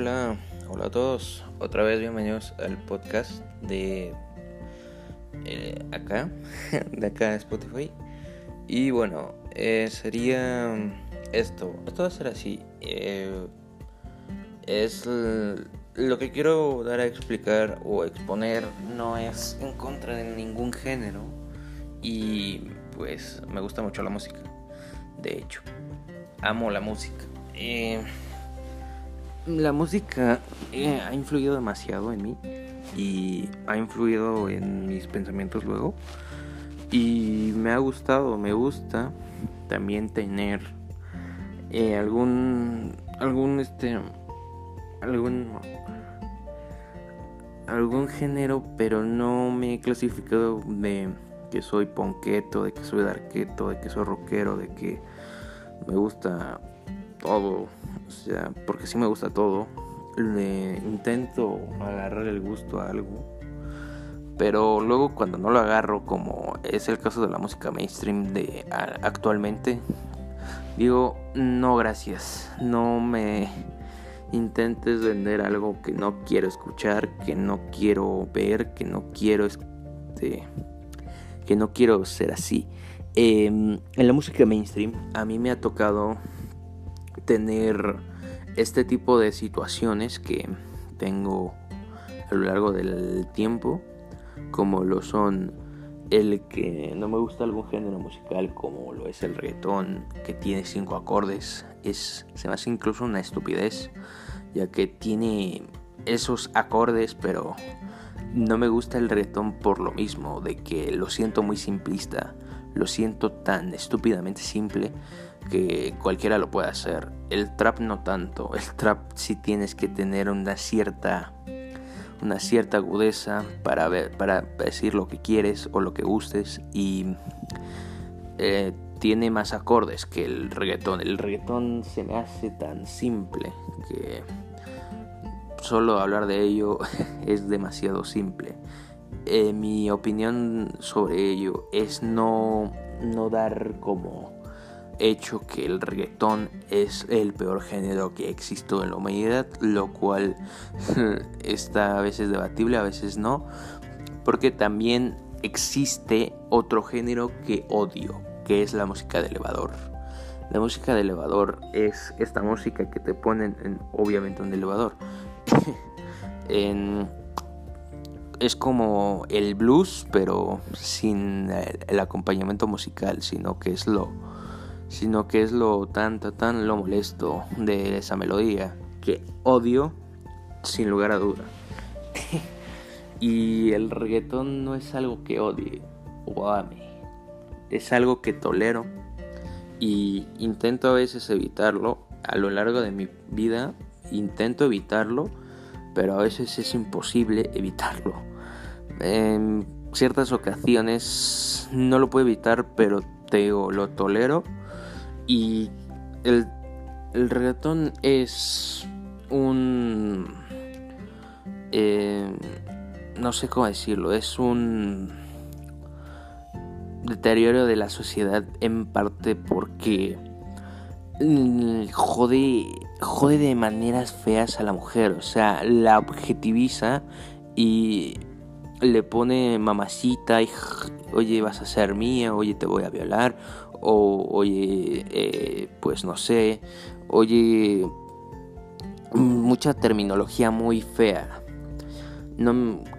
Hola, hola a todos. Otra vez bienvenidos al podcast de eh, acá, de acá de Spotify. Y bueno, eh, sería esto. Esto va a ser así. Eh, es lo que quiero dar a explicar o exponer no es en contra de ningún género. Y pues me gusta mucho la música. De hecho, amo la música. La música eh, ha influido demasiado en mí y ha influido en mis pensamientos luego. Y me ha gustado, me gusta también tener eh, algún, algún, este, algún, algún género, pero no me he clasificado de que soy ponqueto, de que soy darqueto, de que soy rockero, de que me gusta todo, o sea, porque sí me gusta todo. Le intento agarrar el gusto a algo. Pero luego cuando no lo agarro, como es el caso de la música mainstream de actualmente, digo, no gracias. No me intentes vender algo que no quiero escuchar, que no quiero ver, que no quiero este, que no quiero ser así. Em, en la música mainstream a mí me ha tocado tener este tipo de situaciones que tengo a lo largo del tiempo, como lo son el que no me gusta algún género musical como lo es el reggaetón, que tiene cinco acordes, es, se me hace incluso una estupidez, ya que tiene esos acordes, pero no me gusta el reggaetón por lo mismo, de que lo siento muy simplista, lo siento tan estúpidamente simple que cualquiera lo puede hacer. El trap no tanto. El trap sí tienes que tener una cierta una cierta agudeza para ver, para decir lo que quieres o lo que gustes y eh, tiene más acordes que el reggaetón. El reggaetón se me hace tan simple que solo hablar de ello es demasiado simple. Eh, mi opinión sobre ello es no, no dar como hecho que el reggaetón es el peor género que existe en la humanidad, lo cual está a veces debatible, a veces no, porque también existe otro género que odio, que es la música de elevador. La música de elevador es esta música que te ponen en, obviamente un elevador. es como el blues, pero sin el acompañamiento musical, sino que es lo, sino que es lo tan, tan, lo molesto de esa melodía que odio sin lugar a duda. y el reggaetón no es algo que odie o ame, es algo que tolero y intento a veces evitarlo a lo largo de mi vida, intento evitarlo, pero a veces es imposible evitarlo. En ciertas ocasiones no lo puedo evitar, pero te lo tolero y el, el es un... Eh, no sé cómo decirlo, es un deterioro de la sociedad en parte porque jode, jode de maneras feas a la mujer, o sea, la objetiviza y le pone mamacita y oye vas a ser mía, oye te voy a violar, o oye, eh, pues no sé, oye, mucha terminología muy fea,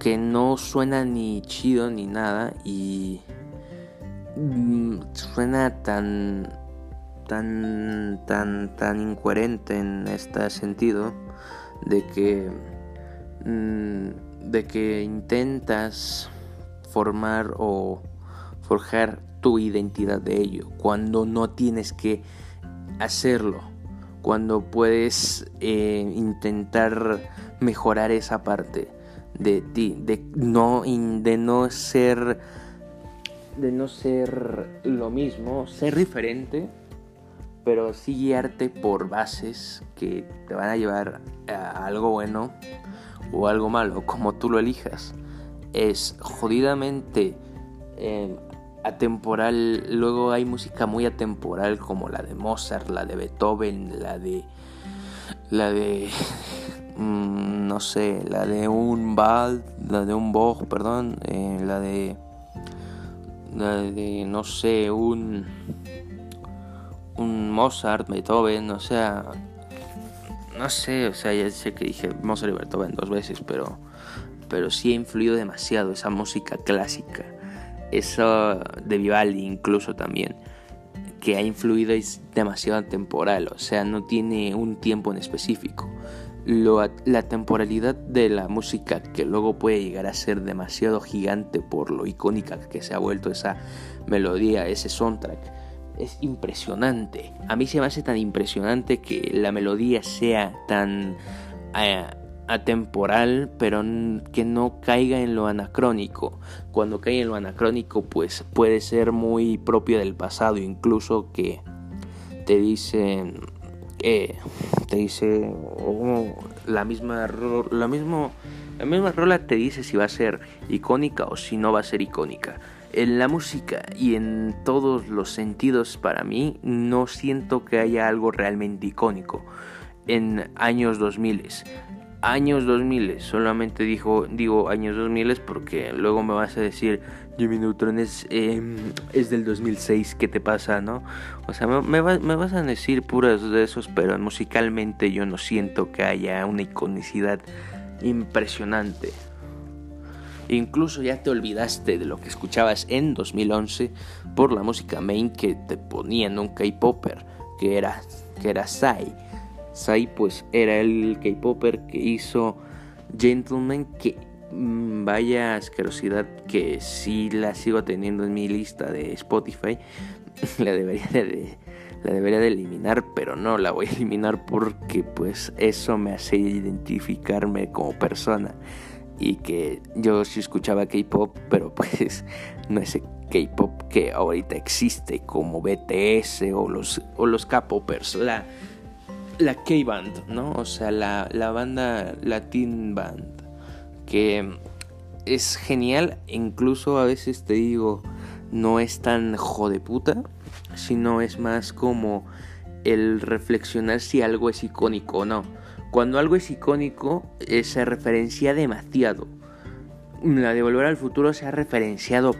que no suena ni chido ni nada y mm, suena tan tan tan tan incoherente en este sentido de que mm, de que intentas formar o forjar tu identidad de ello, cuando no tienes que hacerlo, cuando puedes eh, intentar mejorar esa parte de ti, de no, de no ser, de no ser lo mismo, ser diferente, pero sí guiarte por bases que te van a llevar a algo bueno o algo malo, como tú lo elijas. Es jodidamente eh, atemporal, luego hay música muy atemporal como la de Mozart, la de Beethoven, la de la de mm, no sé, la de un Ball, la de un Bog, perdón, eh, la de, la de, no sé, un, un Mozart, Beethoven, o sea, no sé, o sea, ya sé que dije Mozart y Beethoven dos veces, pero, pero sí ha influido demasiado esa música clásica, eso de Vivaldi incluso también que ha influido es demasiado temporal, o sea, no tiene un tiempo en específico. la temporalidad de la música que luego puede llegar a ser demasiado gigante por lo icónica que se ha vuelto esa melodía, ese soundtrack, es impresionante. A mí se me hace tan impresionante que la melodía sea tan eh, atemporal, pero que no caiga en lo anacrónico. Cuando cae en lo anacrónico, pues puede ser muy propio del pasado, incluso que te dicen, eh, te dice la misma, la mismo, la misma rola te dice si va a ser icónica o si no va a ser icónica. En la música y en todos los sentidos para mí no siento que haya algo realmente icónico en años 2000 años 2000, solamente dijo, digo años 2000 porque luego me vas a decir, Jimmy Neutron es, em, es del 2006, ¿qué te pasa, no? O sea, me, me, vas a decir puras de esos, pero musicalmente yo no siento que haya una iconicidad impresionante. Incluso ya te olvidaste de lo que escuchabas en 2011 por la música main que te ponían un K-Popper, que era, que era Sai Sai pues era el K-Popper que hizo Gentleman que mm, vaya asquerosidad que sí la sigo teniendo en mi lista de Spotify. La debería de, la debería de eliminar pero no la voy a eliminar porque pues eso me hace identificarme como persona. Y que yo sí escuchaba K-pop pero pues no ese K-pop que ahorita existe como BTS o los o los K-popers la la K-Band, ¿no? O sea, la, la banda Latin Band, que es genial, incluso a veces te digo, no es tan jodeputa, sino es más como el reflexionar si algo es icónico o no. Cuando algo es icónico, eh, se referencia demasiado. La de Volver al Futuro se ha referenciado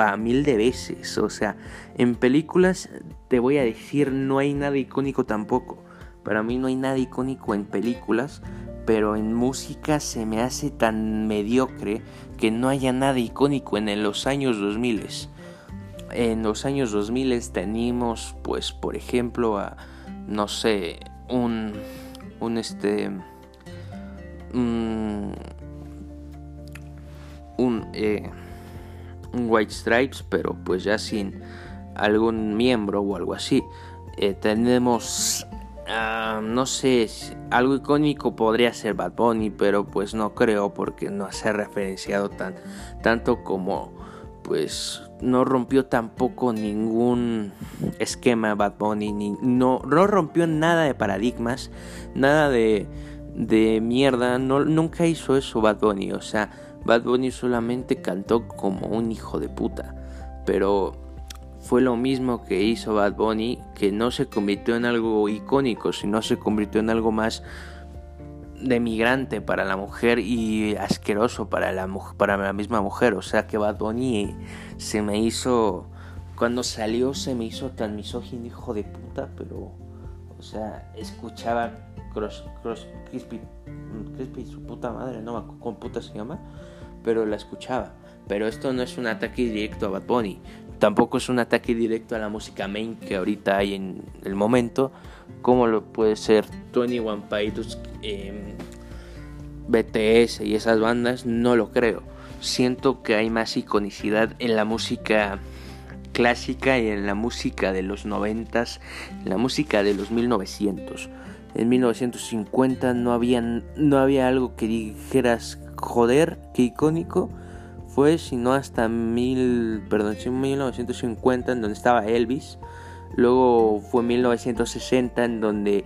a mil de veces. O sea, en películas te voy a decir, no hay nada icónico tampoco. Para mí no hay nada icónico en películas, pero en música se me hace tan mediocre que no haya nada icónico en los años 2000. En los años 2000 tenemos, pues, por ejemplo, a, no sé, un, un este, un, un, eh, un White Stripes, pero pues ya sin algún miembro o algo así. Eh, tenemos Ah, no sé, algo icónico podría ser Bad Bunny, pero pues no creo porque no se ha referenciado tan, tanto como pues no rompió tampoco ningún esquema Bad Bunny, ni, no, no rompió nada de paradigmas, nada de, mierda, nunca hizo eso Bad Bunny, o sea, Bad Bunny solamente cantó como un hijo de puta, pero fue lo mismo que hizo Bad Bunny, que no se convirtió en algo icónico, sino se convirtió en algo más demigrante para la mujer y asqueroso para la, para la misma mujer. O sea que Bad Bunny se me hizo, cuando salió se me hizo tan misógino, hijo de puta, pero, o sea, escuchaba Cross, Cross Crispy, Crispy, su puta madre, no con puta se llama, pero la escuchaba. Pero esto no es un ataque directo a Bad Bunny tampoco es un ataque directo a la música main que ahorita hay en el momento, como lo puede ser 21 Pilots, em, BTS y esas bandas, no lo creo. Siento que hay más iconicidad en la música clásica y en la música de los 90, en la música de los 1900. En 1950 no había, no había algo que dijeras, joder, qué icónico fue sino hasta mil, perdón, 1950 en donde estaba Elvis. Luego fue 1960 en donde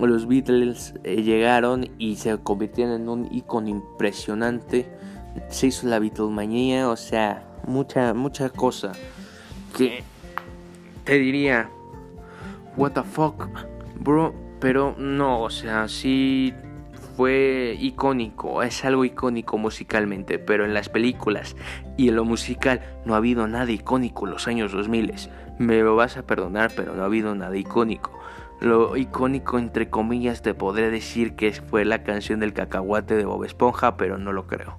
los Beatles eh, llegaron y se convirtieron en un icono impresionante. Se hizo la Beatlemanía, o sea, mucha, mucha cosa que te diría, what the fuck, bro. Pero no, o sea, sí fue icónico, es algo icónico musicalmente, pero en las películas y en lo musical no ha habido nada icónico en los años 2000. Me lo vas a perdonar, pero no ha habido nada icónico. Lo icónico, entre comillas, te podré decir que fue la canción del cacahuate de Bob Esponja, pero no lo creo.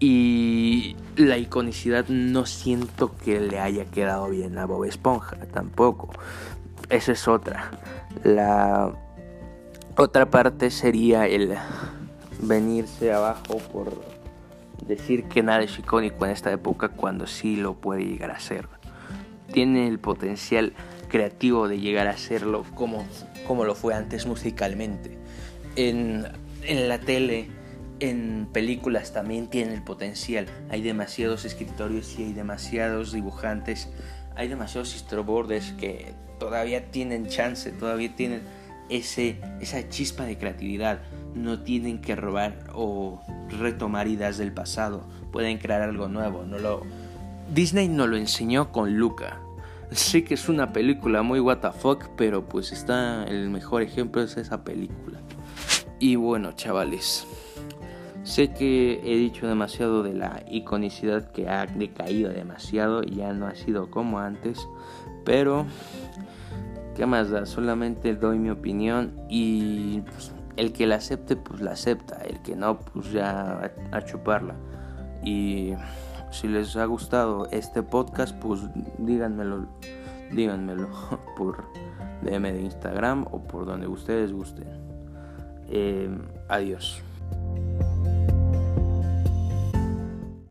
Y la iconicidad no siento que le haya quedado bien a Bob Esponja, tampoco. Esa es otra. La otra parte sería el venirse abajo por decir que nada es icónico en esta época cuando sí lo puede llegar a ser. Tiene el potencial creativo de llegar a serlo como, como lo fue antes musicalmente. En, en la tele, en películas también tiene el potencial. Hay demasiados escritorios y hay demasiados dibujantes, hay demasiados storyboarders que todavía tienen chance, todavía tienen ese, esa chispa de creatividad. No tienen que robar o retomar ideas del pasado. Pueden crear algo nuevo. No lo... Disney nos lo enseñó con Luca. Sé que es una película muy what pero pues está el mejor ejemplo es esa película. Y bueno, chavales. Sé que he dicho demasiado de la iconicidad que ha decaído demasiado y ya no ha sido como antes, pero ¿qué más da? Solamente doy mi opinión y pues, el que la acepte, pues la acepta, el que no, pues ya a, chuparla. Y si les ha gustado este podcast, pues díganmelo, díganmelo por DM de Instagram o por donde ustedes gusten. Eh, adiós.